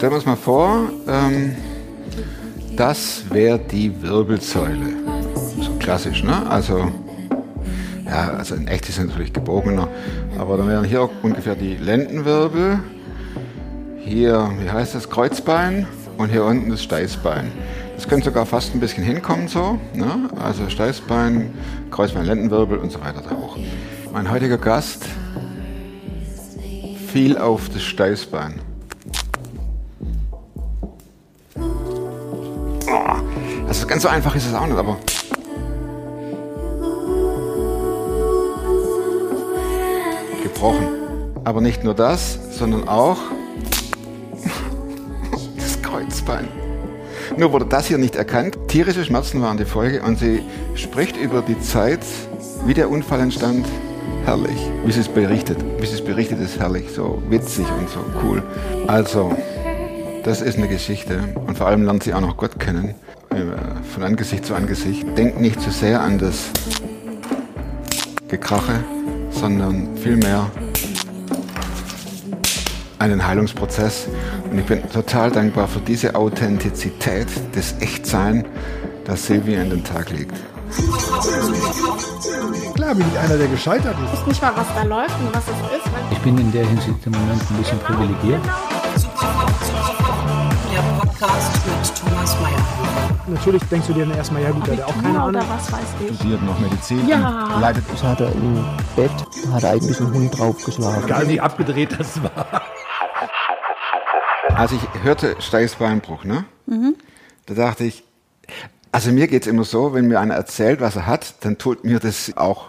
Stellen wir uns mal vor, ähm, das wäre die Wirbelsäule. So klassisch, ne? Also, ja, also in echt ist es natürlich gebogener. Aber dann wären hier ungefähr die Lendenwirbel. Hier, wie heißt das, Kreuzbein und hier unten das Steißbein. Das könnte sogar fast ein bisschen hinkommen so. Ne? Also Steißbein, Kreuzbein, Lendenwirbel und so weiter da hoch. Mein heutiger Gast fiel auf das Steißbein. Ganz so einfach ist es auch nicht, aber gebrochen. Aber nicht nur das, sondern auch das Kreuzbein. Nur wurde das hier nicht erkannt. Tierische Schmerzen waren die Folge und sie spricht über die Zeit, wie der Unfall entstand. Herrlich. Wie sie es berichtet. Wie sie es berichtet, ist herrlich. So witzig und so cool. Also, das ist eine Geschichte. Und vor allem lernt sie auch noch Gott kennen. Äh, von Angesicht zu Angesicht. Denkt nicht zu sehr an das Gekrache, sondern vielmehr einen Heilungsprozess. Und ich bin total dankbar für diese Authentizität, das Echtsein, das Silvia an den Tag legt. Klar bin ich einer, der gescheitert ist. Ich weiß nicht mal, was da läuft und was es ist. Ich bin in der Hinsicht im Moment ein bisschen privilegiert. Podcast mit Thomas Mayer. Natürlich denkst du dir dann erstmal, ja gut, der hat auch keine Ahnung. oder was weiß ich. Studiert noch Medizin Ja. und leitet Ich hatte im Bett, hat eigentlich ein Hund draufgeschlagen. Egal wie abgedreht das war. Als ich hörte Steißbeinbruch, ne? Da dachte ich, also mir geht's immer so, wenn mir einer erzählt, was er hat, dann tut mir das auch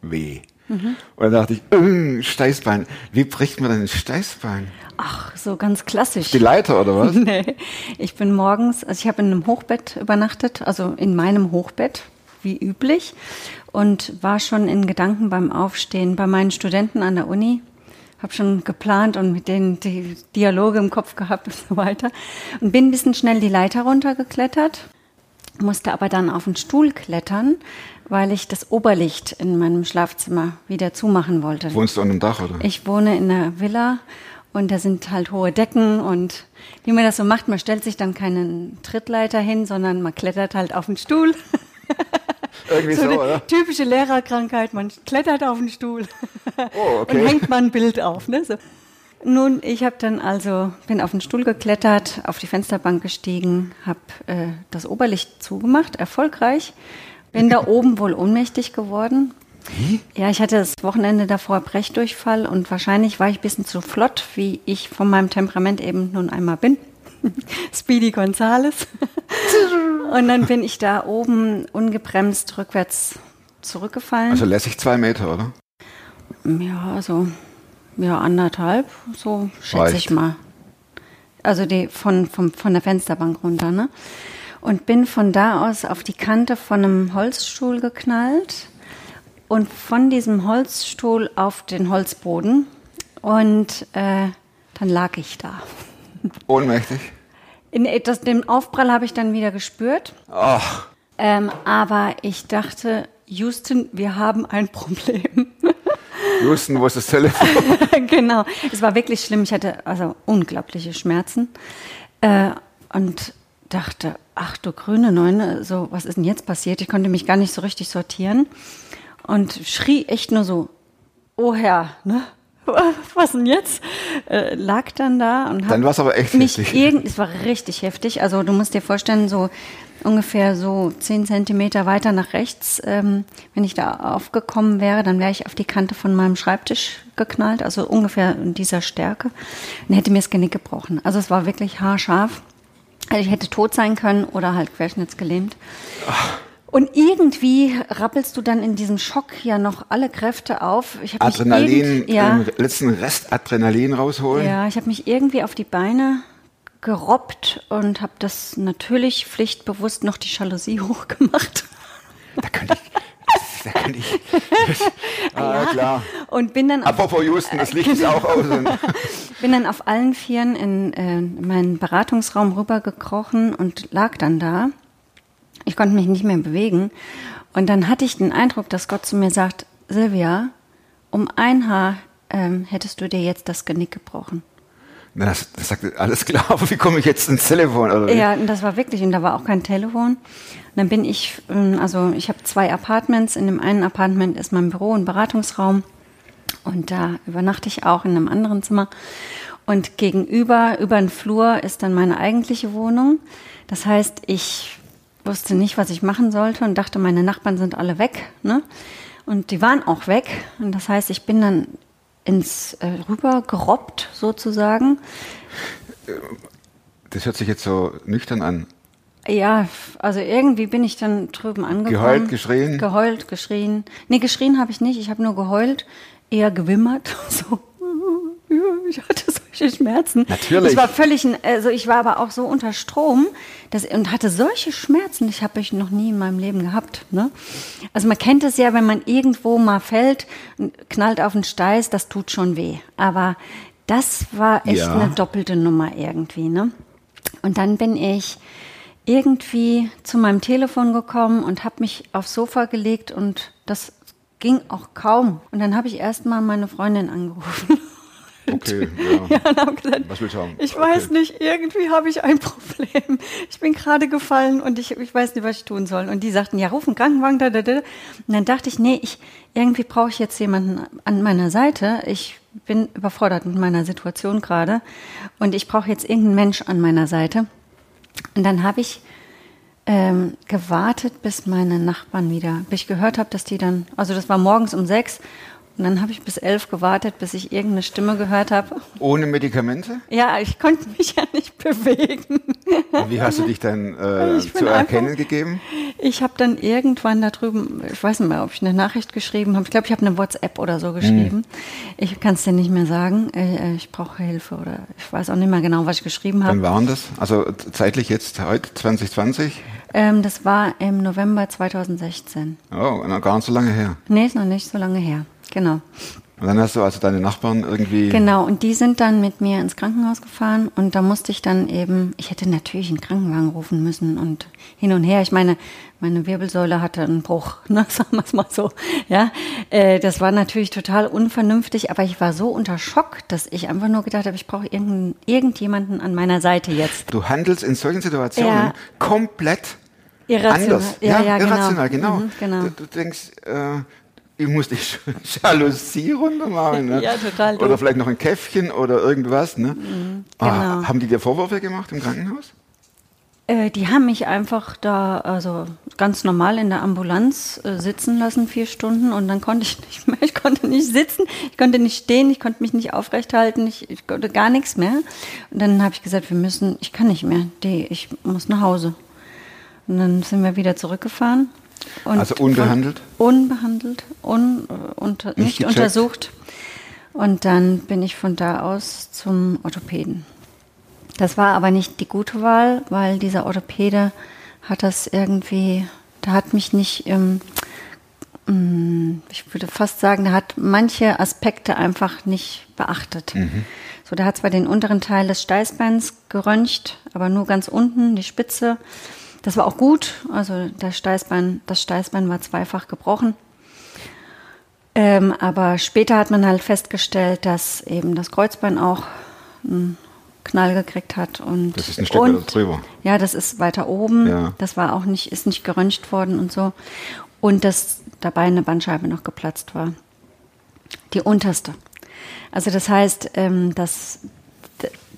weh. Und dann dachte ich, äh, Steißbein, wie bricht man denn ein Steißbein? Ach, so ganz klassisch. Die Leiter oder was? nee, ich bin morgens, also ich habe in einem Hochbett übernachtet, also in meinem Hochbett, wie üblich, und war schon in Gedanken beim Aufstehen bei meinen Studenten an der Uni, habe schon geplant und mit denen die Dialoge im Kopf gehabt und so weiter und bin ein bisschen schnell die Leiter runtergeklettert, musste aber dann auf den Stuhl klettern, weil ich das Oberlicht in meinem Schlafzimmer wieder zumachen wollte. Wohnst du unter dem Dach, oder? Ich wohne in einer Villa und da sind halt hohe Decken und wie man das so macht, man stellt sich dann keinen Trittleiter hin, sondern man klettert halt auf den Stuhl. Irgendwie so, eine oder? typische Lehrerkrankheit, man klettert auf den Stuhl Oh, okay. und hängt mal ein Bild auf. Ne? So. Nun, ich habe dann also, bin auf den Stuhl geklettert, auf die Fensterbank gestiegen, habe äh, das Oberlicht zugemacht, erfolgreich. Bin da oben wohl ohnmächtig geworden. Ja, ich hatte das Wochenende davor Brechdurchfall und wahrscheinlich war ich ein bisschen zu flott, wie ich von meinem Temperament eben nun einmal bin. Speedy Gonzales. und dann bin ich da oben ungebremst rückwärts zurückgefallen. Also lässig zwei Meter, oder? Ja, so ja, anderthalb, so schätze Reicht. ich mal. Also die von, von, von der Fensterbank runter, ne? Und bin von da aus auf die Kante von einem Holzstuhl geknallt und von diesem Holzstuhl auf den Holzboden. Und äh, dann lag ich da. Ohnmächtig. In, das, den Aufprall habe ich dann wieder gespürt. Ach, Ähm, aber ich dachte, Houston, wir haben ein Problem. Houston, wo ist das Telefon? genau. Es war wirklich schlimm. Ich hatte also unglaubliche Schmerzen. Äh, und dachte, ach du grüne Neune, so, was ist denn jetzt passiert? Ich konnte mich gar nicht so richtig sortieren. Und schrie echt nur so, oh Herr, ne? Was denn jetzt? Äh, lag dann da und Dann hab war's aber echt mich heftig. Irgend, es war richtig heftig. Also du musst dir vorstellen, so ungefähr so zehn Zentimeter weiter nach rechts, ähm, wenn ich da aufgekommen wäre, dann wäre ich auf die Kante von meinem Schreibtisch geknallt, also ungefähr in dieser Stärke, und hätte mir das Genick gebrochen. Also es war wirklich haarscharf. Also ich hätte tot sein können oder halt querschnittsgelähmt. Und irgendwie rappelst du dann in diesem Schock ja noch alle Kräfte auf. Ich Adrenalin, irgend- ja, den letzten Rest Adrenalin rausholen. ja, ich habe mich irgendwie auf die Beine gerobbt und habe das natürlich pflichtbewusst noch die Jalousie hochgemacht. Da könnte ich. Da könnte ich. ah, klar. Und bin dann, auf, Apropos Houston, das Licht ist auch aus. Bin dann auf allen Vieren in, äh, in meinen Beratungsraum rübergekrochen und lag dann da. Ich konnte mich nicht mehr bewegen. Und dann hatte ich den Eindruck, dass Gott zu mir sagt, Silvia, um ein Haar ähm, hättest du dir jetzt das Genick gebrochen. Dann, hast, dann sagte alles klar, aber wie komme ich jetzt ins Telefon? Oder? Ja, und das war wirklich, und da war auch kein Telefon. Und dann bin ich, ähm, also ich habe zwei Apartments. In dem einen Apartment ist mein Büro und Beratungsraum. Und da übernachte ich auch in einem anderen Zimmer. Und gegenüber, über den Flur, ist dann meine eigentliche Wohnung. Das heißt, ich wusste nicht, was ich machen sollte und dachte, meine Nachbarn sind alle weg. Ne? Und die waren auch weg. Und das heißt, ich bin dann ins äh, rüber gerobbt sozusagen. Das hört sich jetzt so nüchtern an. Ja, also irgendwie bin ich dann drüben angekommen. Geheult, geschrien? Geheult, geschrien. Nee, geschrien habe ich nicht. Ich habe nur geheult, eher gewimmert. So. Ich hatte solche Schmerzen. Natürlich. Ich war völlig, also ich war aber auch so unter Strom dass, und hatte solche Schmerzen, ich habe ich noch nie in meinem Leben gehabt. Ne? Also man kennt es ja, wenn man irgendwo mal fällt, und knallt auf den Steiß, das tut schon weh. Aber das war echt Ja. eine doppelte Nummer irgendwie. Ne? Und dann bin ich irgendwie zu meinem Telefon gekommen und habe mich aufs Sofa gelegt und das ging auch kaum. Und dann habe ich erst mal meine Freundin angerufen. Okay, ja. Ja, und habe gesagt, Was willst du haben? ich Okay. weiß nicht, irgendwie habe ich ein Problem. Ich bin gerade gefallen und ich, ich weiß nicht, was ich tun soll. Und die sagten, ja, ruf einen Krankenwagen. Da, da, da. Und dann dachte ich, nee, ich, irgendwie brauche ich jetzt jemanden an meiner Seite. Ich bin überfordert mit meiner Situation gerade und ich brauche jetzt irgendeinen Mensch an meiner Seite. Und dann habe ich ähm, gewartet, bis meine Nachbarn wieder, bis ich gehört habe, dass die dann, also das war morgens um sechs und dann habe ich bis elf gewartet, bis ich irgendeine Stimme gehört habe. Ohne Medikamente? Ja, ich konnte mich ja nicht bewegen. Und wie hast du dich dann äh, Ich zu erkennen einfach- gegeben? Ich habe dann irgendwann da drüben, ich weiß nicht mehr, ob ich eine Nachricht geschrieben habe. Ich glaube, ich habe eine WhatsApp oder so geschrieben. Ich kann es dir nicht mehr sagen. Äh, Ich brauche Hilfe oder ich weiß auch nicht mehr genau, was ich geschrieben habe. Wann waren das? Also zeitlich jetzt heute, 2020? Ähm, das war im November 2016. Oh, noch gar nicht so lange her. Nee, ist noch nicht so lange her. Genau. Und dann hast du also deine Nachbarn irgendwie. Genau, und die sind dann mit mir ins Krankenhaus gefahren und da musste ich dann eben, ich hätte natürlich einen Krankenwagen rufen müssen und hin und her. Ich meine, meine Wirbelsäule hatte einen Bruch, ne, sagen wir es mal so. Ja, äh, das war natürlich total unvernünftig, aber ich war so unter Schock, dass ich einfach nur gedacht habe, ich brauche irgendeinen, irgendjemanden an meiner Seite jetzt. Du handelst in solchen Situationen Ja. komplett Irrational. anders. Ja, ja, genau. irrational, genau. Mhm, genau. Du, du denkst, äh, ich muss die Jalousie runter machen. Ne? Ja, total Oder doof. vielleicht noch ein Käffchen oder irgendwas. Ne? Ah, genau. haben die dir Vorwürfe gemacht im Krankenhaus? Äh, die haben mich einfach da, also ganz normal in der Ambulanz äh, sitzen lassen, vier Stunden, und dann konnte ich nicht mehr. Ich konnte nicht sitzen, ich konnte nicht stehen, ich konnte mich nicht aufrecht halten, ich, ich konnte gar nichts mehr. Und dann habe ich gesagt, wir müssen, ich kann nicht mehr, die, ich muss nach Hause. Und dann sind wir wieder zurückgefahren. Und Also unbehandelt? Unbehandelt, un, unter, Nicht nicht, untersucht. Und dann bin ich von da aus zum Orthopäden. Das war aber nicht die gute Wahl, weil dieser Orthopäde hat das irgendwie, der hat mich nicht, ähm, mm, ich würde fast sagen, der hat manche Aspekte einfach nicht beachtet. So, der hat zwar den unteren Teil des Steißbeins geröntgt, aber nur ganz unten, die Spitze. Das war auch gut. Also der Steißbein, das Steißbein war zweifach gebrochen. Ähm, aber später hat man halt festgestellt, dass eben das Kreuzbein auch einen Knall gekriegt hat und Das ist ein Stück und, drüber. Ja, das ist weiter oben. Ja. Das war auch nicht, ist nicht geröntgt worden und so. Und dass dabei eine Bandscheibe noch geplatzt war. Die unterste. Also das heißt, ähm, dass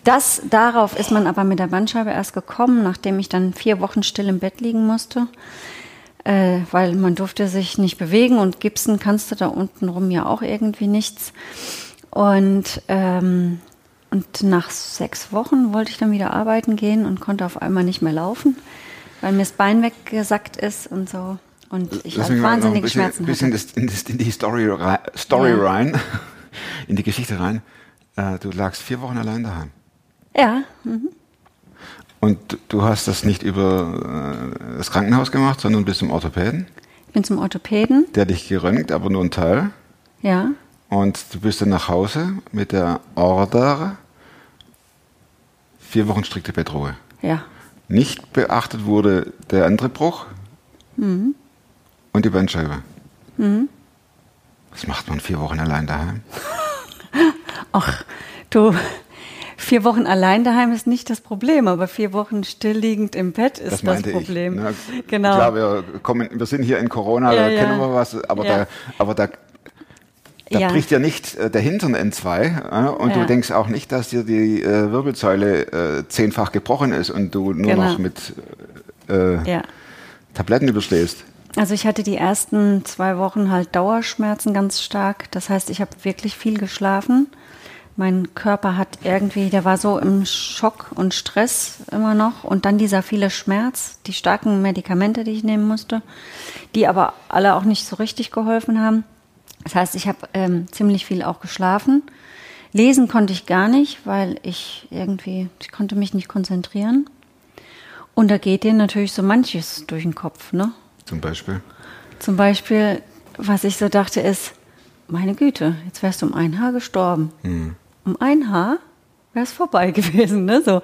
das, darauf ist man aber mit der Bandscheibe erst gekommen, nachdem ich dann vier Wochen still im Bett liegen musste, äh, weil man durfte sich nicht bewegen und gipsen kannst du da unten rum ja auch irgendwie nichts. Und, ähm, und nach sechs Wochen wollte ich dann wieder arbeiten gehen und konnte auf einmal nicht mehr laufen, weil mir das Bein weggesackt ist und so. Und ich Lass ein wahnsinnige bisschen, Schmerzen bisschen hatte. das, in, das, in die Story, Story Ja. rein, in die Geschichte rein. Äh, du lagst vier Wochen allein daheim. Ja, mhm. Und du- hast das nicht über äh, das Krankenhaus gemacht, sondern bist zum Orthopäden, ich bin zum Orthopäden, der dich geröntgt, aber nur ein Teil. ja. Und du bist dann nach Hause mit der Order, vier Wochen strikte Bettruhe. Ja. Nicht beachtet wurde der andere Bruch Mhm. und die Bandscheibe. Was macht man vier Wochen allein daheim? Ach, du, vier Wochen allein daheim ist nicht das Problem, aber vier Wochen stillliegend im Bett ist das, meinte Problem. Ich, ne? Genau. Klar, wir, kommen, wir sind hier in Corona, Ja, da ja. kennen wir was, aber Ja. da, aber da, da Ja. bricht ja nicht äh, der Hintern in zwei äh, und Ja. du denkst auch nicht, dass dir die äh, Wirbelsäule äh, zehnfach gebrochen ist und du nur Genau. noch mit äh, Ja. Tabletten überstehst. Also ich hatte die ersten zwei Wochen halt Dauerschmerzen ganz stark. Das heißt, ich habe wirklich viel geschlafen. Mein Körper hat irgendwie, der war so im Schock und Stress immer noch. Und dann dieser viele Schmerz, die starken Medikamente, die ich nehmen musste, die aber alle auch nicht so richtig geholfen haben. Das heißt, ich habe ähm, ziemlich viel auch geschlafen. Lesen konnte ich gar nicht, weil ich irgendwie, ich konnte mich nicht konzentrieren. Und da geht dir natürlich so manches durch den Kopf, ne? Zum Beispiel. Zum Beispiel, was ich so dachte, ist, meine Güte, jetzt wärst du um ein Haar gestorben. Um ein Haar wäre es vorbei gewesen. Ne? So,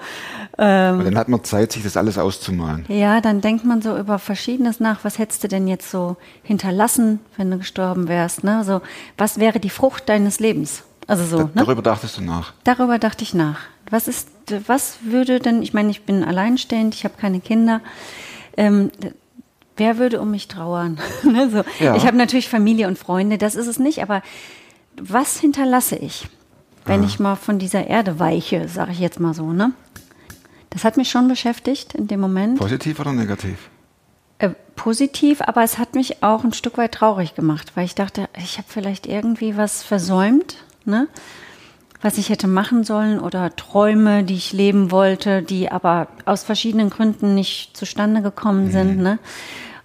ähm, dann hat man Zeit, sich das alles auszumalen. ja, dann denkt man so über Verschiedenes nach. Was hättest du denn jetzt so hinterlassen, wenn du gestorben wärst? Ne? So, was wäre die Frucht deines Lebens? Also so, Da, ne? Darüber dachtest du nach. Darüber dachte ich nach. Was ist, was würde denn, ich meine, ich bin alleinstehend, ich habe keine Kinder. Ähm, wer würde um mich trauern? Ne, so. Ja. Ich habe natürlich Familie und Freunde, das ist es nicht, aber was hinterlasse ich, wenn ich mal von dieser Erde weiche, sage ich jetzt mal so, ne? Das hat mich schon beschäftigt in dem Moment. Positiv oder negativ? Äh, positiv, aber es hat mich auch ein Stück weit traurig gemacht, weil ich dachte, ich habe vielleicht irgendwie was versäumt, ne? was ich hätte machen sollen oder Träume, die ich leben wollte, die aber aus verschiedenen Gründen nicht zustande gekommen sind. Ne?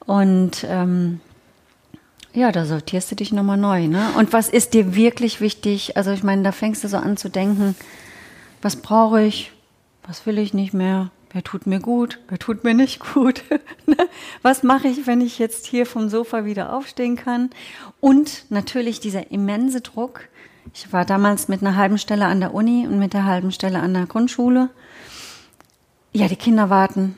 Und ähm, ja, da sortierst du dich nochmal neu. Ne? Und was ist dir wirklich wichtig? Also ich meine, da fängst du so an zu denken, was brauche ich, was will ich nicht mehr, wer tut mir gut, wer tut mir nicht gut. Ne? was mache ich, wenn ich jetzt hier vom Sofa wieder aufstehen kann? Und natürlich dieser immense Druck. Ich war damals mit einer halben Stelle an der Uni und mit der halben Stelle an der Grundschule. Ja, die Kinder warten.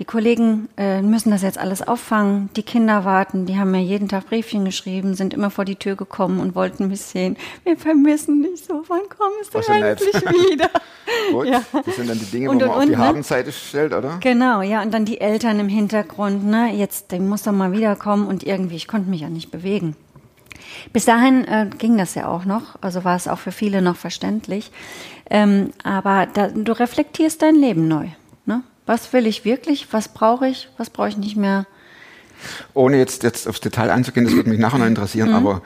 Die Kollegen äh, müssen das jetzt alles auffangen. Die Kinder warten. Die haben mir jeden Tag Briefchen geschrieben, sind immer vor die Tür gekommen und wollten mich sehen. Wir vermissen dich so. Wann kommst du Was endlich wieder? Gut, Ja. das sind dann die Dinge, Und, wo man und, auf die ne? Habenseite stellt, oder? Genau, ja, und dann die Eltern im Hintergrund, ne? Jetzt, der muss doch mal wiederkommen und irgendwie, ich konnte mich ja nicht bewegen. Bis dahin äh, ging das ja auch noch, also war es auch für viele noch verständlich. Ähm, aber da, du reflektierst dein Leben neu. Was will ich wirklich? Was brauche ich? Was brauche ich nicht mehr? Ohne jetzt, jetzt aufs Detail einzugehen, das würde mich nachher noch Mhm. interessieren, aber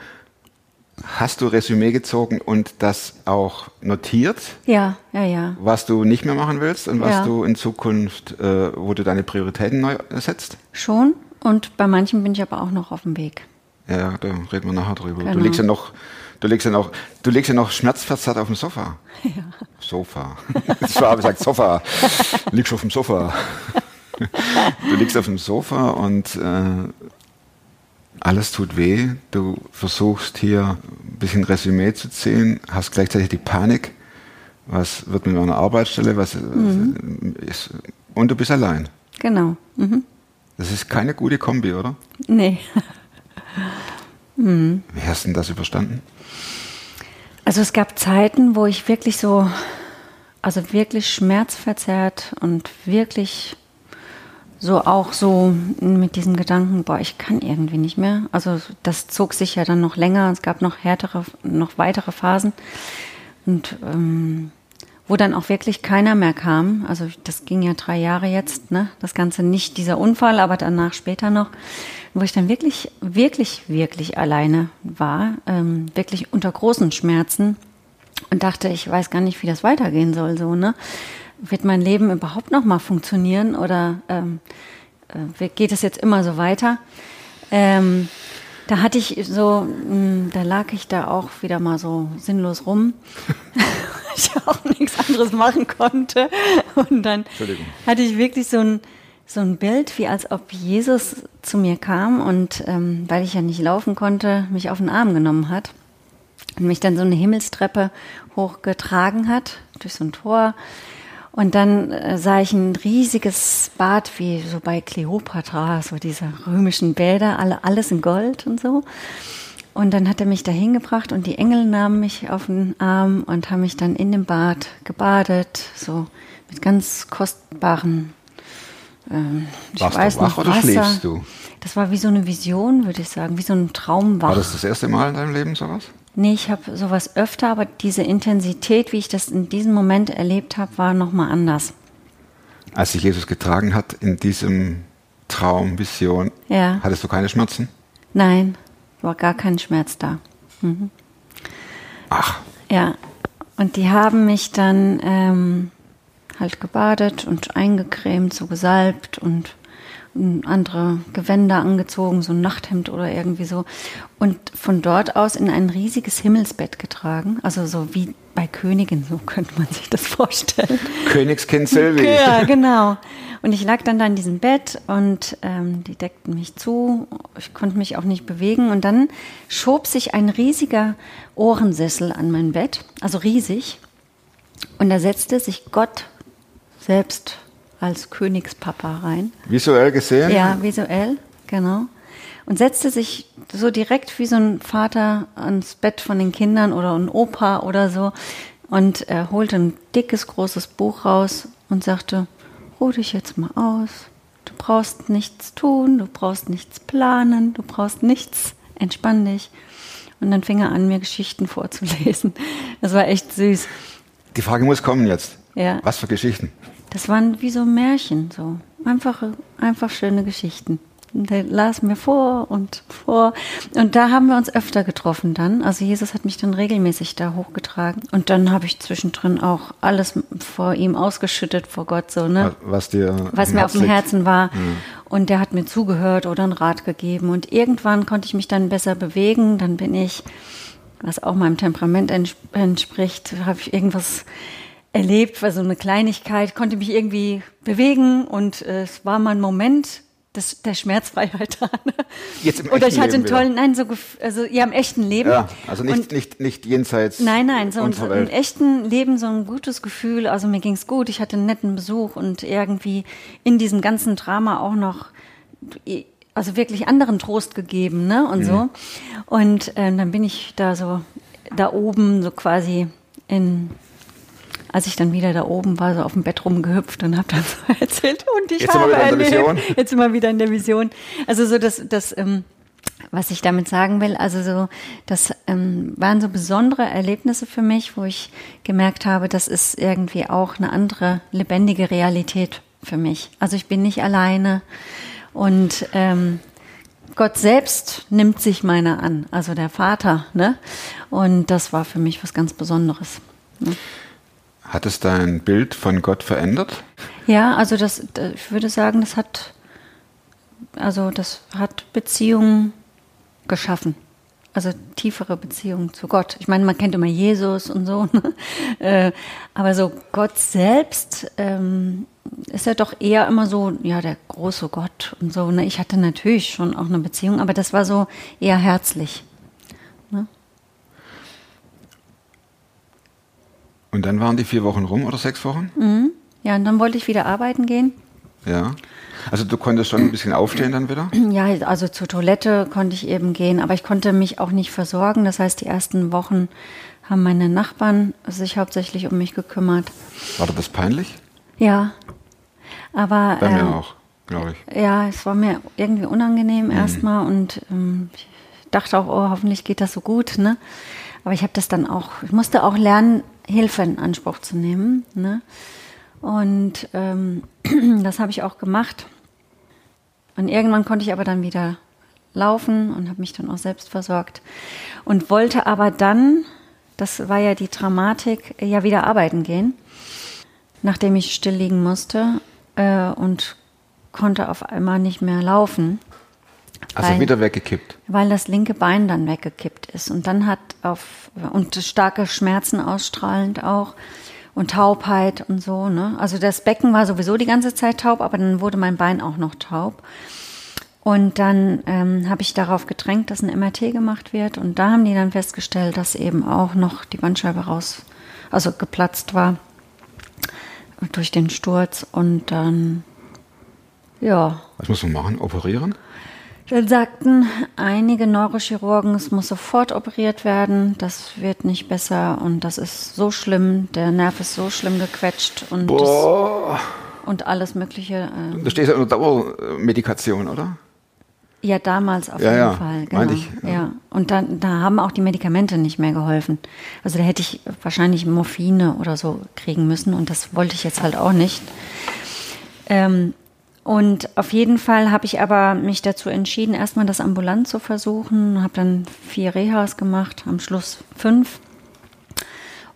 hast du Resümee gezogen und das auch notiert, Ja, ja, ja. was du nicht mehr machen willst und was Ja. du in Zukunft, äh, wo du deine Prioritäten neu setzt? Schon. Und bei manchen bin ich aber auch noch auf dem Weg. Ja, da reden wir nachher drüber. Du Genau. liegst ja noch, du liegst ja noch, du liegst ja noch schmerzverzerrt auf dem Sofa. Ja. Sofa. Das war gesagt Sofa. Du liegst auf dem Sofa. Du liegst auf dem Sofa und äh, alles tut weh. Du versuchst hier ein bisschen Resümee zu ziehen, hast gleichzeitig die Panik. Was wird mit meiner Arbeitsstelle? Was Mhm. ist, und du bist allein. Genau. Mhm. Das ist keine gute Kombi, oder? Nee. Wie hast du denn das überstanden? Also es gab Zeiten, wo ich wirklich so, also wirklich schmerzverzerrt und wirklich so auch so mit diesem Gedanken, boah, ich kann irgendwie nicht mehr. Also das zog sich ja dann noch länger. Es gab noch härtere, noch weitere Phasen und ähm, wo dann auch wirklich keiner mehr kam. Also das ging ja drei Jahre jetzt, ne? Das Ganze nicht dieser Unfall, aber danach später noch, wo ich dann wirklich, wirklich, wirklich alleine war, ähm, wirklich unter großen Schmerzen und dachte, ich weiß gar nicht, wie das weitergehen soll, so ne? Wird mein Leben überhaupt noch mal funktionieren oder ähm, äh, geht es jetzt immer so weiter? Ähm, da hatte ich so, mh, da lag ich da auch wieder mal so sinnlos rum. ich auch nichts anderes machen konnte. Und dann hatte ich wirklich so ein, so ein Bild, wie als ob Jesus zu mir kam und ähm, weil ich ja nicht laufen konnte, mich auf den Arm genommen hat und mich dann so eine Himmelstreppe hochgetragen hat durch so ein Tor. Und dann äh, sah ich ein riesiges Bad wie so bei Kleopatra, so diese römischen Bäder, alle, alles in Gold und so. Und dann hat er mich da hingebracht und die Engel nahmen mich auf den Arm und haben mich dann in dem Bad gebadet, so mit ganz kostbaren, ähm, ich Warst weiß du wach nicht, oder Wasser. schläfst du? Das war wie so eine Vision, würde ich sagen, wie so ein Traumwach. War das das erste Mal in deinem Leben sowas? Nee, ich habe sowas öfter, aber diese Intensität, wie ich das in diesem Moment erlebt habe, war nochmal anders. Als sich Jesus getragen hat in diesem Traum, Vision, Ja. hattest du keine Schmerzen? Nein, war gar kein Schmerz da. Ach, Ja, und die haben mich dann ähm, halt gebadet und eingecremt, so gesalbt und ähm, andere Gewänder angezogen, so ein Nachthemd oder irgendwie so. Und von dort aus in ein riesiges Himmelsbett getragen. Also so wie bei Königen, so könnte man sich das vorstellen. Königskind Silvi. Ja, genau. Und ich lag dann da in diesem Bett und ähm, die deckten mich zu. Ich konnte mich auch nicht bewegen. Und dann schob sich ein riesiger Ohrensessel an mein Bett, also riesig. Und da setzte sich Gott selbst als Königspapa rein. Visuell gesehen? Ja, visuell, genau. Und setzte sich so direkt wie so ein Vater ans Bett von den Kindern oder ein Opa oder so und er holte ein dickes, großes Buch raus und sagte, ruh dich jetzt mal aus. Du brauchst nichts tun, du brauchst nichts planen, du brauchst nichts, entspann dich. Und dann fing er an, mir Geschichten vorzulesen. Das war echt süß. Die Frage muss kommen jetzt. Ja. Was für Geschichten? Das waren wie so Märchen, so einfache, einfach schöne Geschichten. Und der las mir vor und vor. Und da haben wir uns öfter getroffen dann. Also Jesus hat mich dann regelmäßig da hochgetragen. Und dann habe ich zwischendrin auch alles vor ihm ausgeschüttet vor Gott, so, ne? Was dir was mir auf dem. Herzen war. Und der hat mir zugehört oder einen Rat gegeben. Und irgendwann konnte ich mich dann besser bewegen. Dann bin ich, was auch meinem Temperament ents entspricht, habe ich irgendwas erlebt, war so eine Kleinigkeit, konnte mich irgendwie bewegen und äh, es war mal ein Moment des, der Schmerzfreiheit da. ne? Jetzt im Oder ich hatte einen tollen, nein, so, also ja, im echten Leben. Ja, also nicht, Und- nicht, nicht jenseits Nein, nein, so, im echten Leben so ein gutes Gefühl. Also mir ging's gut, ich hatte einen netten Besuch und irgendwie in diesem ganzen Drama auch noch, also wirklich anderen Trost gegeben, ne? Und so. Und ähm, dann bin ich da so, da oben, so quasi in, als ich dann wieder da oben war, so auf dem Bett rumgehüpft und habe dann so erzählt und ich Jetzt habe erlebt. Jetzt wir wieder in der Vision. Also so das, das ähm, was ich damit sagen will, also so, das ähm, waren so besondere Erlebnisse für mich, wo ich gemerkt habe, das ist irgendwie auch eine andere lebendige Realität für mich. Also ich bin nicht alleine und ähm, Gott selbst nimmt sich meiner an, also der Vater, ne? Und das war für mich was ganz Besonderes. Hat es dein Bild von Gott verändert? Ja, also das, da- ich würde sagen, das hat, also das hat Beziehungen geschaffen. Also tiefere Beziehungen zu Gott. Ich meine, man kennt immer Jesus und so, ne? äh, aber so Gott selbst ähm, ist ja doch eher immer so, ja, der große Gott und so. Ne? Ich hatte natürlich schon auch eine Beziehung, aber das war so eher herzlich. Und dann waren die vier Wochen rum oder sechs Wochen? Mhm. Ja, und dann wollte ich wieder arbeiten gehen. Ja. Also du konntest schon ein bisschen aufstehen dann wieder? Ja, also zur Toilette konnte ich eben gehen, aber ich konnte mich auch nicht versorgen. Das heißt, die ersten Wochen haben meine Nachbarn sich hauptsächlich um mich gekümmert. War das peinlich? Ja, aber Bei ähm, mir auch, glaube ich. ja, es war mir irgendwie unangenehm erstmal und ähm, ich dachte auch, oh, hoffentlich geht das so gut, ne? Aber ich habe das dann auch, ich musste auch lernen, Hilfe in Anspruch zu nehmen, ne? Und ähm, das habe ich auch gemacht. Und irgendwann konnte ich aber dann wieder laufen und habe mich dann auch selbst versorgt und wollte aber dann, das war ja die Dramatik, ja wieder arbeiten gehen, nachdem ich still liegen musste äh, und konnte auf einmal nicht mehr laufen. Also Weil- wieder weggekippt. weil das linke Bein dann weggekippt ist und dann hat auf und starke Schmerzen ausstrahlend auch und Taubheit und so, ne? Also das Becken war sowieso die ganze Zeit taub, aber dann wurde mein Bein auch noch taub. Und dann ähm, habe ich darauf gedrängt, dass ein MRT gemacht wird und da haben die dann festgestellt, dass eben auch noch die Bandscheibe raus, also geplatzt war durch den Sturz und dann ja, Was muss man machen? Operieren? Dann sagten einige Neurochirurgen, es muss sofort operiert werden, das wird nicht besser und das ist so schlimm, der Nerv ist so schlimm gequetscht und, das, und alles Mögliche. Äh, Da steht ja unter Dauermedikation, oder? ja, damals auf Ja, jeden ja, Fall. Genau. ich, ja. ja. Und dann, da haben auch die Medikamente nicht mehr geholfen. Also da hätte ich wahrscheinlich Morphine oder so kriegen müssen und das wollte ich jetzt halt auch nicht. Ähm, und auf jeden Fall habe ich aber mich dazu entschieden, erstmal das ambulant zu versuchen. Habe dann vier Rehas gemacht, am Schluss fünf.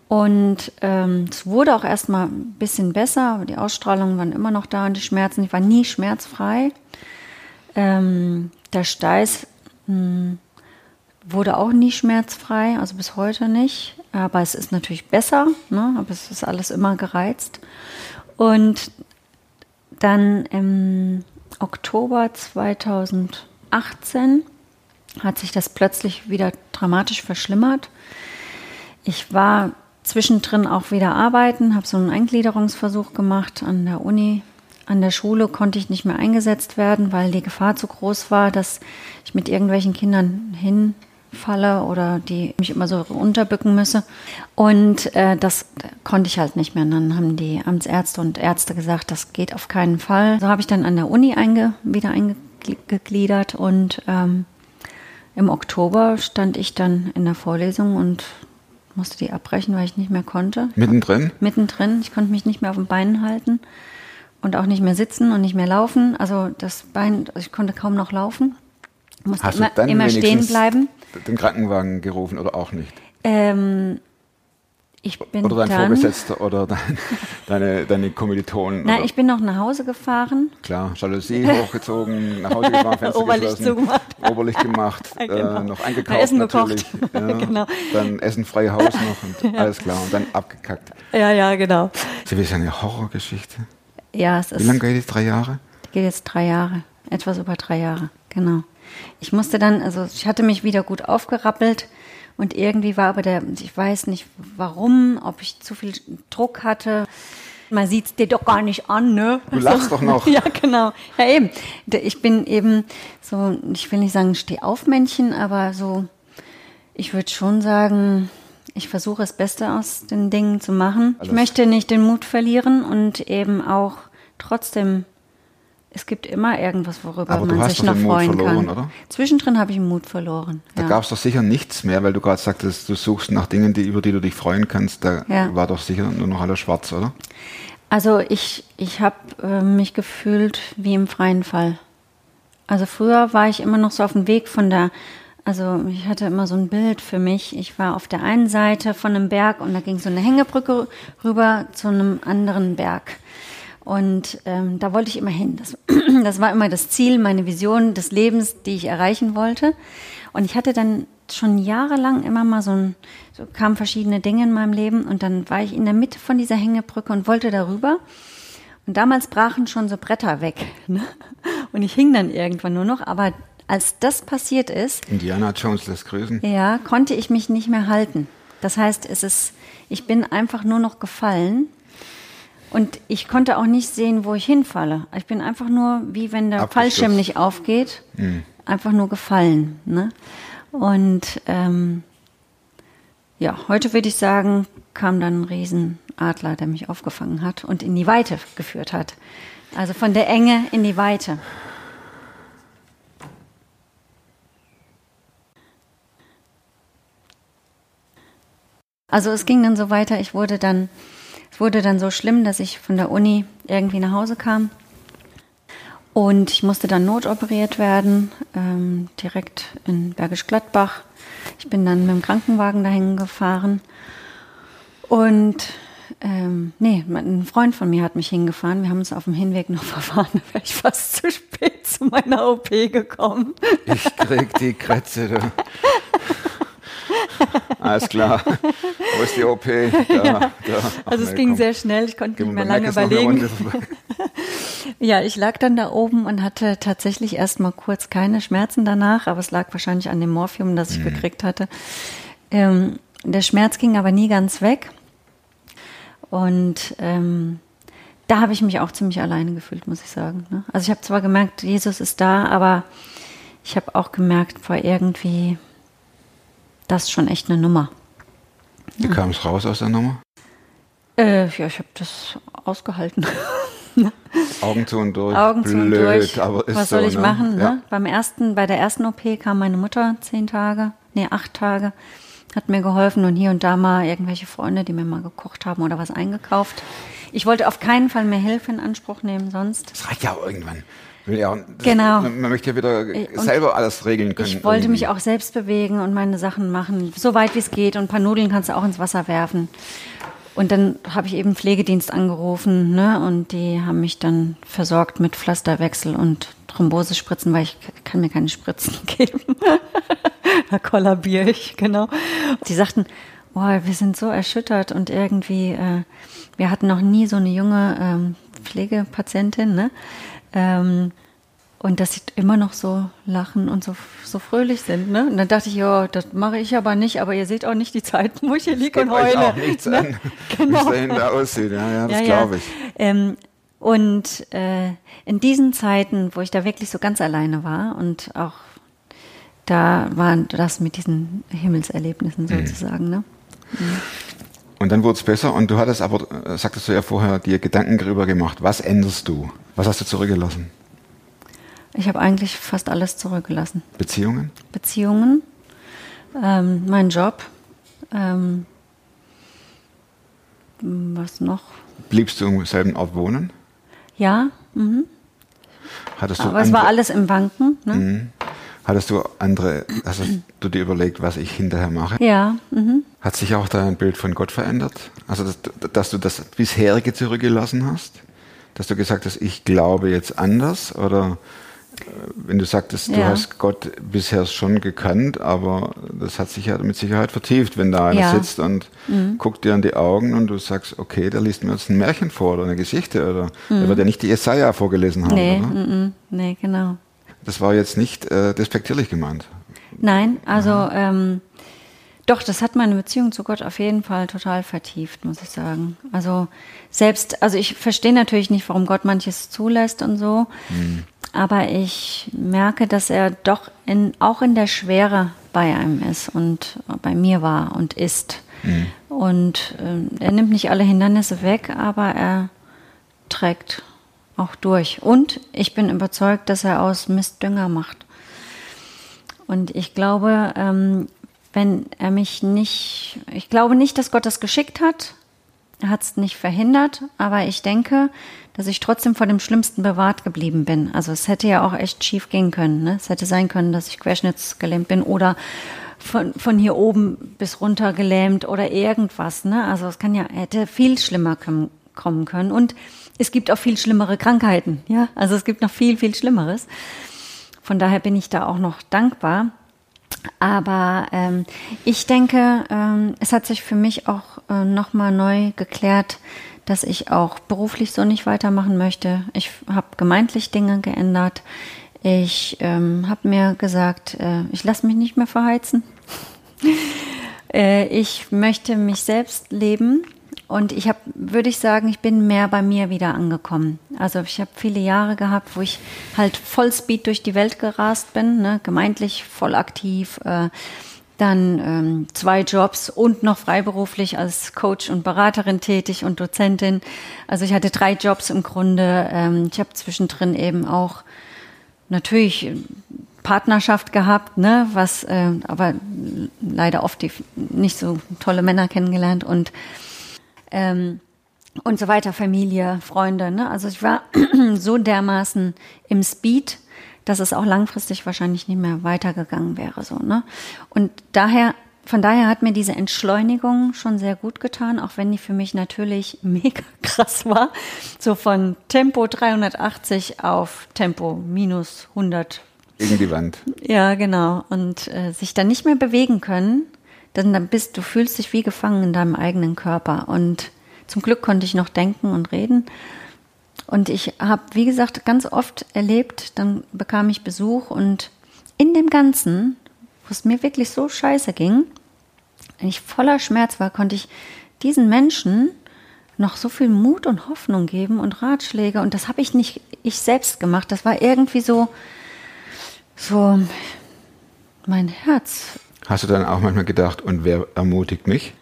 Und ähm, es wurde auch erstmal ein bisschen besser, aber die Ausstrahlungen waren immer noch da und die Schmerzen. Ich war nie schmerzfrei. Ähm, der Steiß mh, wurde auch nie schmerzfrei, also bis heute nicht. Aber es ist natürlich besser, ne? aber es ist alles immer gereizt. Und dann im Oktober 2018 hat sich das plötzlich wieder dramatisch verschlimmert. Ich war zwischendrin auch wieder arbeiten, habe so einen Eingliederungsversuch gemacht an der Uni. An der Schule konnte ich nicht mehr eingesetzt werden, weil die Gefahr zu groß war, dass ich mit irgendwelchen Kindern hinfalle oder die mich immer so unterbücken müsse. Und äh, das konnte ich halt nicht mehr. Und dann haben die Amtsärzte und Ärzte gesagt, das geht auf keinen Fall. So habe ich dann an der Uni einge wieder eingegliedert und ähm, im Oktober stand ich dann in der Vorlesung und musste die abbrechen, weil ich nicht mehr konnte. Mittendrin? Mittendrin. Ich konnte mich nicht mehr auf den Beinen halten und auch nicht mehr sitzen und nicht mehr laufen. Also das Bein, also ich konnte kaum noch laufen. Musste Hast immer, du dann immer stehen bleiben. den Krankenwagen gerufen oder auch nicht? Ähm, ich bin Oder dein dann, Vorgesetzter oder dein, deine, deine Kommilitonen? Nein, ich bin noch nach Hause gefahren. Klar, Jalousie hochgezogen, nach Hause gefahren, Fenster Oberlicht geschlossen, zugemacht. Oberlicht gemacht, Ja, genau. äh, noch Na, eingekauft Essen gekocht. natürlich. Ja, Genau. Dann Essen freie Haus noch und alles klar und dann abgekackt. Ja, ja, genau. Sie wissen eine Horrorgeschichte. Ja, es Wie ist, lange geht die? Drei Jahre? geht jetzt drei Jahre, etwas über drei Jahre, genau. Ich musste dann, also ich hatte mich wieder gut aufgerappelt und irgendwie war aber der, ich weiß nicht warum, ob ich zu viel Druck hatte. Man sieht's dir doch gar nicht an, ne? Du lachst doch noch. Ja, genau. Ja, eben. Ich bin eben so, ich will nicht sagen Stehaufmännchen, aber so, ich würde schon sagen, ich versuche das Beste aus den Dingen zu machen. Ich Alles. möchte nicht den Mut verlieren und eben auch trotzdem, es gibt immer irgendwas, worüber Aber man sich noch den Mut freuen verloren, kann. oder? Zwischendrin habe ich den Mut verloren. Da ja. gab es doch sicher nichts mehr, weil du gerade sagtest, du suchst nach Dingen, die, über die du dich freuen kannst. Da Ja. war doch sicher nur noch alles schwarz, oder? Also ich, ich habe äh, mich gefühlt wie im freien Fall. Also früher war ich immer noch so auf dem Weg von der, also ich hatte immer so ein Bild für mich. Ich war auf der einen Seite von einem Berg und da ging so eine Hängebrücke rüber zu einem anderen Berg. Und ähm, da wollte ich immer hin. Das, das war immer das Ziel, meine Vision des Lebens, die ich erreichen wollte. Und ich hatte dann schon jahrelang immer mal so ein, so kamen verschiedene Dinge in meinem Leben und dann war ich in der Mitte von dieser Hängebrücke und wollte darüber. Und damals brachen schon so Bretter weg. Ne? Und ich hing dann irgendwann nur noch. Aber als das passiert ist, Indiana Jones lässt grüßen. ja, konnte ich mich nicht mehr halten. Das heißt, es ist, ich bin einfach nur noch gefallen und ich konnte auch nicht sehen, wo ich hinfalle. Ich bin einfach nur, wie wenn der. Fallschirm nicht aufgeht, einfach nur gefallen. Ne? Und ähm, ja, heute würde ich sagen, kam dann ein Riesenadler, der mich aufgefangen hat und in die Weite geführt hat. Also von der Enge in die Weite. Also es ging dann so weiter, ich wurde dann, wurde dann so schlimm, dass ich von der Uni irgendwie nach Hause kam. Und ich musste dann notoperiert werden, ähm, direkt in Bergisch Gladbach. Ich bin dann mit dem Krankenwagen dahin gefahren. Und ähm, nee, ein Freund von mir hat mich hingefahren. Wir haben uns auf dem Hinweg noch verfahren. Da wäre ich fast zu spät zu meiner OP gekommen. Ich krieg die Krätze. Alles klar. Wo ist die OP? Da, da. Ach, Also es nee, ging komm. sehr schnell, ich konnte nicht mehr lange überlegen. Ja, ich lag dann da oben und hatte tatsächlich erst mal kurz keine Schmerzen danach, aber es lag wahrscheinlich an dem Morphium, das ich gekriegt hatte. Ähm, der Schmerz ging aber nie ganz weg. Und ähm, da habe ich mich auch ziemlich alleine gefühlt, muss ich sagen. Ne? Also ich habe zwar gemerkt, Jesus ist da, aber ich habe auch gemerkt, war irgendwie das ist schon echt eine Nummer. Wie kam es raus aus der Nummer? Äh, ja, ich habe das ausgehalten. Augen zu und durch. Augen zu und Blöd, durch. aber ist Was so, soll ich ne? machen? Ne? Ja. Beim ersten, bei der ersten OP kam meine Mutter zehn Tage, nee, acht Tage, hat mir geholfen und hier und da mal irgendwelche Freunde, die mir mal gekocht haben oder was eingekauft. Ich wollte auf keinen Fall mehr Hilfe in Anspruch nehmen sonst. Das reicht ja auch irgendwann. Ja, Genau. Man, man möchte ja wieder Äh, und selber alles regeln können. Ich wollte mich irgendwie. auch selbst bewegen und meine Sachen machen, so weit wie es geht. Und ein paar Nudeln kannst du auch ins Wasser werfen. Und dann habe ich eben Pflegedienst angerufen, ne? Und die haben mich dann versorgt mit Pflasterwechsel und Thrombosespritzen, weil ich kann mir keine Spritzen geben. da kollabiere ich, genau. Die sagten, oh, wir sind so erschüttert und irgendwie, äh, wir hatten noch nie so eine junge ähm, Pflegepatientin, ne? Ähm, und dass sie immer noch so lachen und so, so fröhlich sind. Ne? Und dann dachte ich, ja, das mache ich aber nicht, aber ihr seht auch nicht die Zeiten, wo ich hier liege und heule. auch nichts ne? an, Genau. wie es dahinter aussieht. Ja, ja das Ja, glaube ja. ich. Ähm, und äh, in diesen Zeiten, wo ich da wirklich so ganz alleine war und auch da war das mit diesen Himmelserlebnissen Mhm. sozusagen. Ne? Und dann wurde es besser und du hattest aber, äh, sagtest du ja vorher, dir Gedanken darüber gemacht. Was änderst du? Was hast du zurückgelassen? Ich habe eigentlich fast alles zurückgelassen. Beziehungen? Beziehungen, ähm, mein Job, ähm, was noch? Bliebst du im selben Ort wohnen? Ja, mhm. Hattest du aber es war alles im Banken. Ne? Hattest du andere, hast du dir überlegt, was ich hinterher mache? Ja, mhm. Hat sich auch dein Bild von Gott verändert? Also, dass, dass du das bisherige zurückgelassen hast? Dass du gesagt hast, ich glaube jetzt anders? Oder äh, wenn du sagtest, du Ja. hast Gott bisher schon gekannt, aber das hat sich ja mit Sicherheit vertieft, wenn da einer Ja. Mhm. sitzt und guckt dir in die Augen und du sagst, okay, der liest mir jetzt ein Märchen vor oder eine Geschichte oder der wird ja nicht die Jesaja vorgelesen haben, Mhm. Nee, oder? mhm. nee, genau. Das war jetzt nicht äh, despektierlich gemeint. Nein, also ähm, doch, das hat meine Beziehung zu Gott auf jeden Fall total vertieft, muss ich sagen. Also selbst, also ich verstehe natürlich nicht, warum Gott manches zulässt und so, aber ich merke, dass er doch in, auch in der Schwere bei einem ist und bei mir war und ist. Und ähm, er nimmt nicht alle Hindernisse weg, aber er trägt auch durch. Und ich bin überzeugt, dass er aus Mist Dünger macht. Und ich glaube, ähm, wenn er mich nicht, ich glaube nicht, dass Gott das geschickt hat. Er hat es nicht verhindert, aber ich denke, dass ich trotzdem vor dem Schlimmsten bewahrt geblieben bin. Also es hätte ja auch echt schief gehen können. Ne? Es hätte sein können, dass ich querschnittsgelähmt bin oder von, von hier oben bis runter gelähmt oder irgendwas. Ne? Also es kann ja, hätte viel schlimmer kommen können. Und es gibt auch viel schlimmere Krankheiten. Ja, also es gibt noch viel, viel Schlimmeres. Von daher bin ich da auch noch dankbar. Aber ähm, ich denke, ähm, es hat sich für mich auch äh, nochmal neu geklärt, dass ich auch beruflich so nicht weitermachen möchte. Ich habe gemeintlich Dinge geändert. Ich ähm, habe mir gesagt, äh, ich lasse mich nicht mehr verheizen. äh, ich möchte mich selbst leben und ich habe, würde ich sagen, ich bin mehr bei mir wieder angekommen. Also ich habe viele Jahre gehabt, wo ich halt Vollspeed durch die Welt gerast bin, ne, gemeintlich voll aktiv, äh, dann ähm, zwei Jobs und noch freiberuflich als Coach und Beraterin tätig und Dozentin. Also ich hatte drei Jobs im Grunde. Ähm, ich habe zwischendrin eben auch natürlich Partnerschaft gehabt, ne, was äh, aber leider oft die nicht so tolle Männer kennengelernt und ähm, und so weiter, Familie, Freunde. Ne? Also ich war so dermaßen im Speed, dass es auch langfristig wahrscheinlich nicht mehr weitergegangen wäre. So, ne? Und daher, von daher hat mir diese Entschleunigung schon sehr gut getan, auch wenn die für mich natürlich mega krass war. So von Tempo 380 auf Tempo minus 100 Gegen die Wand. ja, genau. Und äh, sich dann nicht mehr bewegen können, dann, bist du fühlst dich wie gefangen in deinem eigenen Körper. Und zum Glück konnte ich noch denken und reden. Und ich habe, wie gesagt, ganz oft erlebt, dann bekam ich Besuch und in dem Ganzen, wo es mir wirklich so scheiße ging, wenn ich voller Schmerz war, konnte ich diesen Menschen noch so viel Mut und Hoffnung geben und Ratschläge. Und das habe ich nicht ich selbst gemacht. Das war irgendwie so, so mein Herz. Hast du dann auch manchmal gedacht, und wer ermutigt mich?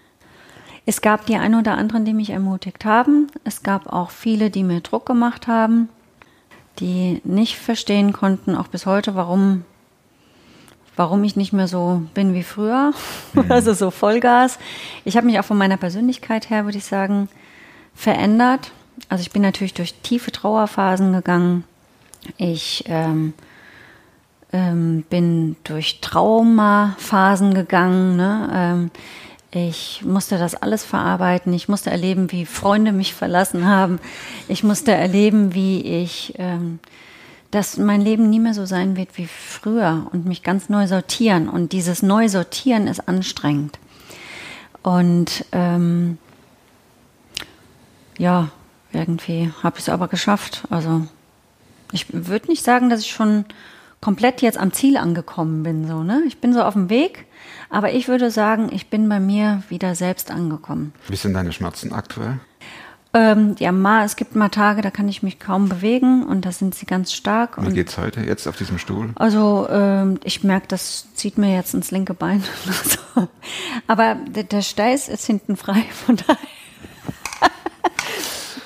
Es gab die ein oder anderen, die mich ermutigt haben. Es gab auch viele, die mir Druck gemacht haben, die nicht verstehen konnten, auch bis heute, warum, warum ich nicht mehr so bin wie früher. Also so Vollgas. Ich habe mich auch von meiner Persönlichkeit her, würde ich sagen, verändert. Also ich bin natürlich durch tiefe Trauerphasen gegangen. Ich ähm, ähm, bin durch Traumaphasen gegangen. Ne? Ähm, ich musste das alles verarbeiten. Ich musste erleben, wie Freunde mich verlassen haben. Ich musste erleben, wie ich, ähm, dass mein Leben nie mehr so sein wird wie früher und mich ganz neu sortieren. Und dieses neu sortieren ist anstrengend. Und ähm, ja, irgendwie habe ich es aber geschafft. Also ich würde nicht sagen, dass ich schon komplett jetzt am Ziel angekommen bin. So, ne? Ich bin so auf dem Weg, aber ich würde sagen, ich bin bei mir wieder selbst angekommen. Wie sind deine Schmerzen aktuell? Ähm, ja, mal, es gibt mal Tage, da kann ich mich kaum bewegen und da sind sie ganz stark. Wie Und geht's heute, jetzt auf diesem Stuhl? also ähm, ich merke, das zieht mir jetzt ins linke Bein. Aber der, der Steiß ist hinten frei, von daher.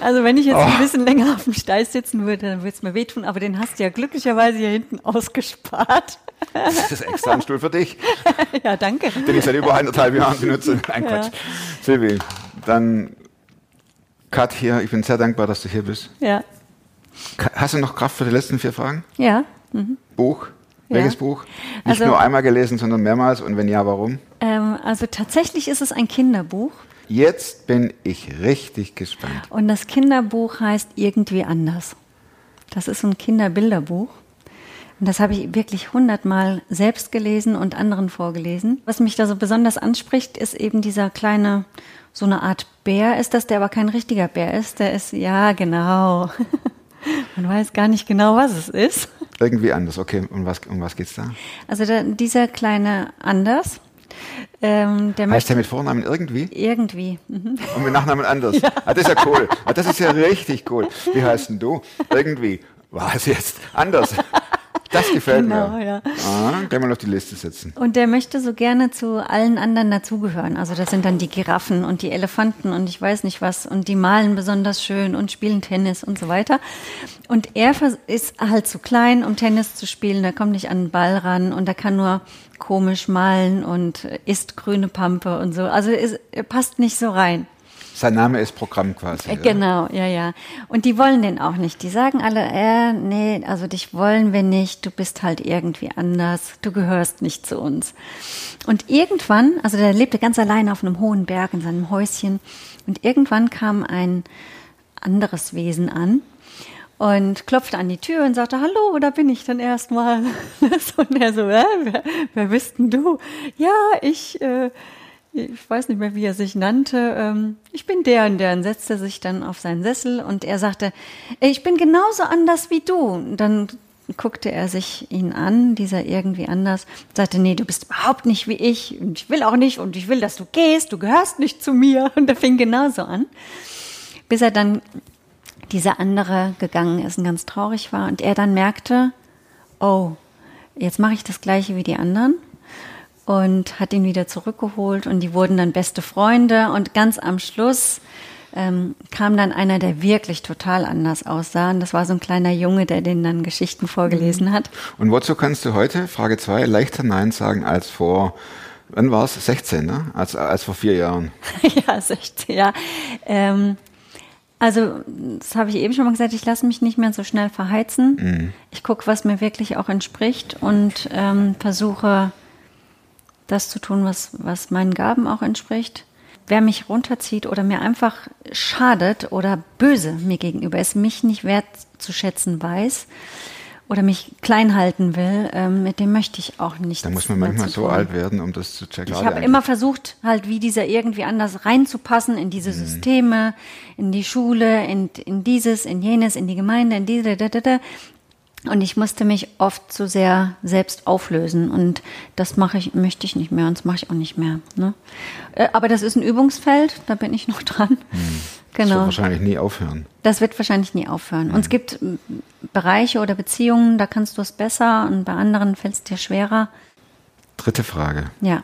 Also wenn ich jetzt ein bisschen länger auf dem Steiß sitzen würde, dann würde es mir wehtun, aber den hast du ja glücklicherweise hier hinten ausgespart. Das ist extra ein Stuhl für dich, ja, danke. den ich seit über eineinhalb Jahren benutze. Nein, Quatsch. Silvi, dann Kat hier, ich bin sehr dankbar, dass du hier bist. Ja. Hast du noch Kraft für die letzten vier Fragen? Ja. Buch? Ja. Welches Buch? Nicht Also- nur einmal gelesen, sondern mehrmals und wenn ja, warum? Ähm, also tatsächlich ist es ein Kinderbuch Jetzt bin ich richtig gespannt. und das Kinderbuch heißt Irgendwie anders. Das ist so ein Kinderbilderbuch. Und das habe ich wirklich hundertmal selbst gelesen und anderen vorgelesen. Was mich da so besonders anspricht, ist eben dieser kleine, so eine Art Bär ist das, der aber kein richtiger Bär ist. Der ist, ja, genau. Man weiß gar nicht genau, was es ist. Irgendwie anders, okay. Um was, um was geht's da? Also der, dieser kleine Anders, ähm, der Heißt der mit Vornamen irgendwie irgendwie. mhm. und mit Nachnamen anders? Ah, das ist ja cool. Ah, das ist ja richtig cool. Wie heißt denn du? Irgendwie. War es jetzt anders? Das gefällt Genau, mir. ja. Ah, gleich mal auf die Liste setzen. Und der möchte so gerne zu allen anderen dazugehören. Also das sind dann die Giraffen und die Elefanten und ich weiß nicht was. Und die malen besonders schön und spielen Tennis und so weiter. Und er ist halt zu klein, um Tennis zu spielen. Er kommt nicht an den Ball ran und er kann nur komisch malen und isst grüne Pampe und so. Also er passt nicht so rein. Sein Name ist Programm quasi. Äh. Genau, ja, ja. Und die wollen den auch nicht. Die sagen alle, äh, nee, also dich wollen wir nicht, du bist halt irgendwie anders, du gehörst nicht zu uns. Und irgendwann, also der lebte ganz allein auf einem hohen Berg in seinem Häuschen und irgendwann kam ein anderes Wesen an und klopfte an die Tür und sagte, hallo, da bin ich dann erstmal. und er so, äh, wer, wer bist denn du? Ja, ich, äh, ich weiß nicht mehr, wie er sich nannte. Ähm, ich bin der und der und setzte sich dann auf seinen Sessel und er sagte, ich bin genauso anders wie du. Und dann guckte er sich ihn an, dieser irgendwie anders, sagte, nee, du bist überhaupt nicht wie ich und ich will auch nicht und ich will, dass du gehst, du gehörst nicht zu mir. Und er fing genauso an, bis er dann dieser andere gegangen ist und ganz traurig war und er dann merkte, oh, jetzt mache ich das gleiche wie die anderen und hat ihn wieder zurückgeholt und die wurden dann beste Freunde und ganz am Schluss ähm, kam dann einer, der wirklich total anders aussah und das war so ein kleiner Junge, der denen dann Geschichten vorgelesen hat. Und wozu kannst du heute, Frage 2, leichter Nein sagen als vor, wann war es? 16, ne? Als, als vor vier Jahren. ja, 16, ja. Ähm, also, das habe ich eben schon mal gesagt, ich lasse mich nicht mehr so schnell verheizen. Ich gucke, was mir wirklich auch entspricht und ähm, versuche, das zu tun, was, was meinen Gaben auch entspricht. Wer mich runterzieht oder mir einfach schadet oder böse mir gegenüber ist, mich nicht wertzuschätzen weiß oder mich klein halten will, ähm, mit dem möchte ich auch nicht. Da muss man manchmal so alt werden, um das zu checken. Ich habe immer versucht, halt wie dieser irgendwie anders reinzupassen in diese Systeme, in die Schule, in, in dieses, in jenes, in die Gemeinde, in diese, da, da, da. Und ich musste mich oft zu sehr selbst auflösen und das mache ich, möchte ich nicht mehr und das mache ich auch nicht mehr. Ne? Äh, Aber das ist ein Übungsfeld, da bin ich noch dran. Genau. Das wird wahrscheinlich nie aufhören. Das wird wahrscheinlich nie aufhören. Und es gibt m, Bereiche oder Beziehungen, da kannst du es besser und bei anderen fällt es dir schwerer. Dritte Frage. Ja.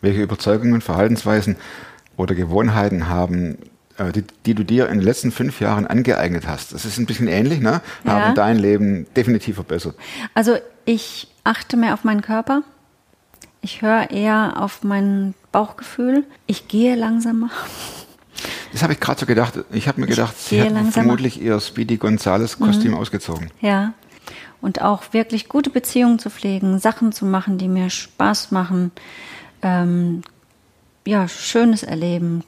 Welche Überzeugungen, Verhaltensweisen oder Gewohnheiten haben, äh, die, die du dir in den letzten fünf Jahren angeeignet hast? Das ist ein bisschen ähnlich, ne? Ja. Haben dein Leben definitiv verbessert. Also ich achte mehr auf meinen Körper. Ich höre eher auf mein Bauchgefühl. Ich gehe langsamer. Das habe ich gerade so gedacht. Ich habe mir gedacht, sie hat vermutlich ihr Speedy Gonzales Kostüm Mhm. ausgezogen. Ja. Und auch wirklich gute Beziehungen zu pflegen, Sachen zu machen, die mir Spaß machen. Ähm, ja, Schönes erleben,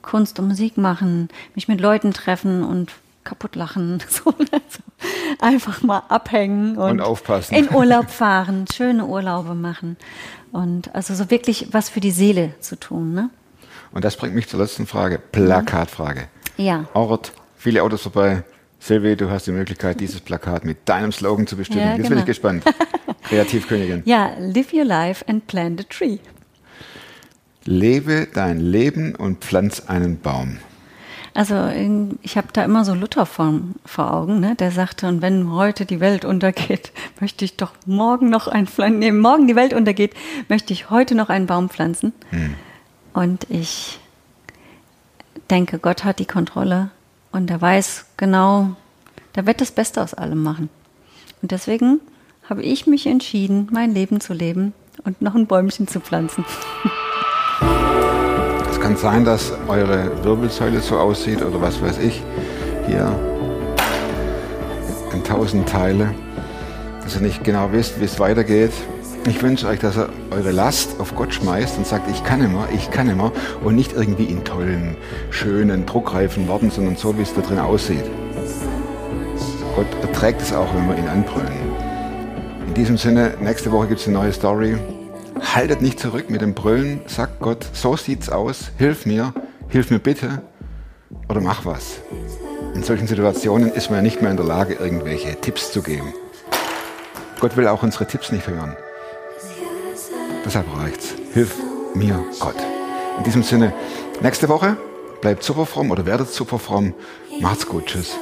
Kunst und Musik machen, mich mit Leuten treffen und kaputt lachen. So, also einfach mal abhängen und, Und aufpassen. In Urlaub fahren, schöne Urlaube machen. Und also so wirklich was für die Seele zu tun. Ne? Und das bringt mich zur letzten Frage. Plakatfrage. Ja. Ort, viele Autos vorbei. Silvi, du hast die Möglichkeit, dieses Plakat mit deinem Slogan zu bestücken. Ja, Jetzt bin genau. ich gespannt. Kreativkönigin. Ja, live your life and plant a tree. Lebe dein Leben und pflanz einen Baum. Also ich habe da immer so Luther vor, vor Augen, ne? der sagte, und wenn heute die Welt untergeht, möchte ich doch morgen noch ein Pflanzen, nee, morgen die Welt untergeht, möchte ich heute noch einen Baum pflanzen. Und ich denke, Gott hat die Kontrolle und er weiß genau, der wird das Beste aus allem machen. Und deswegen habe ich mich entschieden, mein Leben zu leben und noch ein Bäumchen zu pflanzen. Es kann sein, dass eure Wirbelsäule so aussieht oder was weiß ich, hier in tausend Teile, dass ihr nicht genau wisst, wie es weitergeht. Ich wünsche euch, dass ihr eure Last auf Gott schmeißt und sagt, ich kann immer, ich kann immer und nicht irgendwie in tollen, schönen, druckreifen Worten, sondern so, wie es da drin aussieht. Gott erträgt es auch, wenn wir ihn anbrüllen. In diesem Sinne, nächste Woche gibt es eine neue Story. Haltet nicht zurück mit dem Brüllen, sagt Gott, so sieht's aus, hilf mir, hilf mir bitte oder mach was. In solchen Situationen ist man ja nicht mehr in der Lage, irgendwelche Tipps zu geben. Gott will auch unsere Tipps nicht hören. Deshalb reicht's. Hilf mir, Gott. In diesem Sinne, nächste Woche bleibt super fromm oder werdet super fromm. Macht's gut. Tschüss.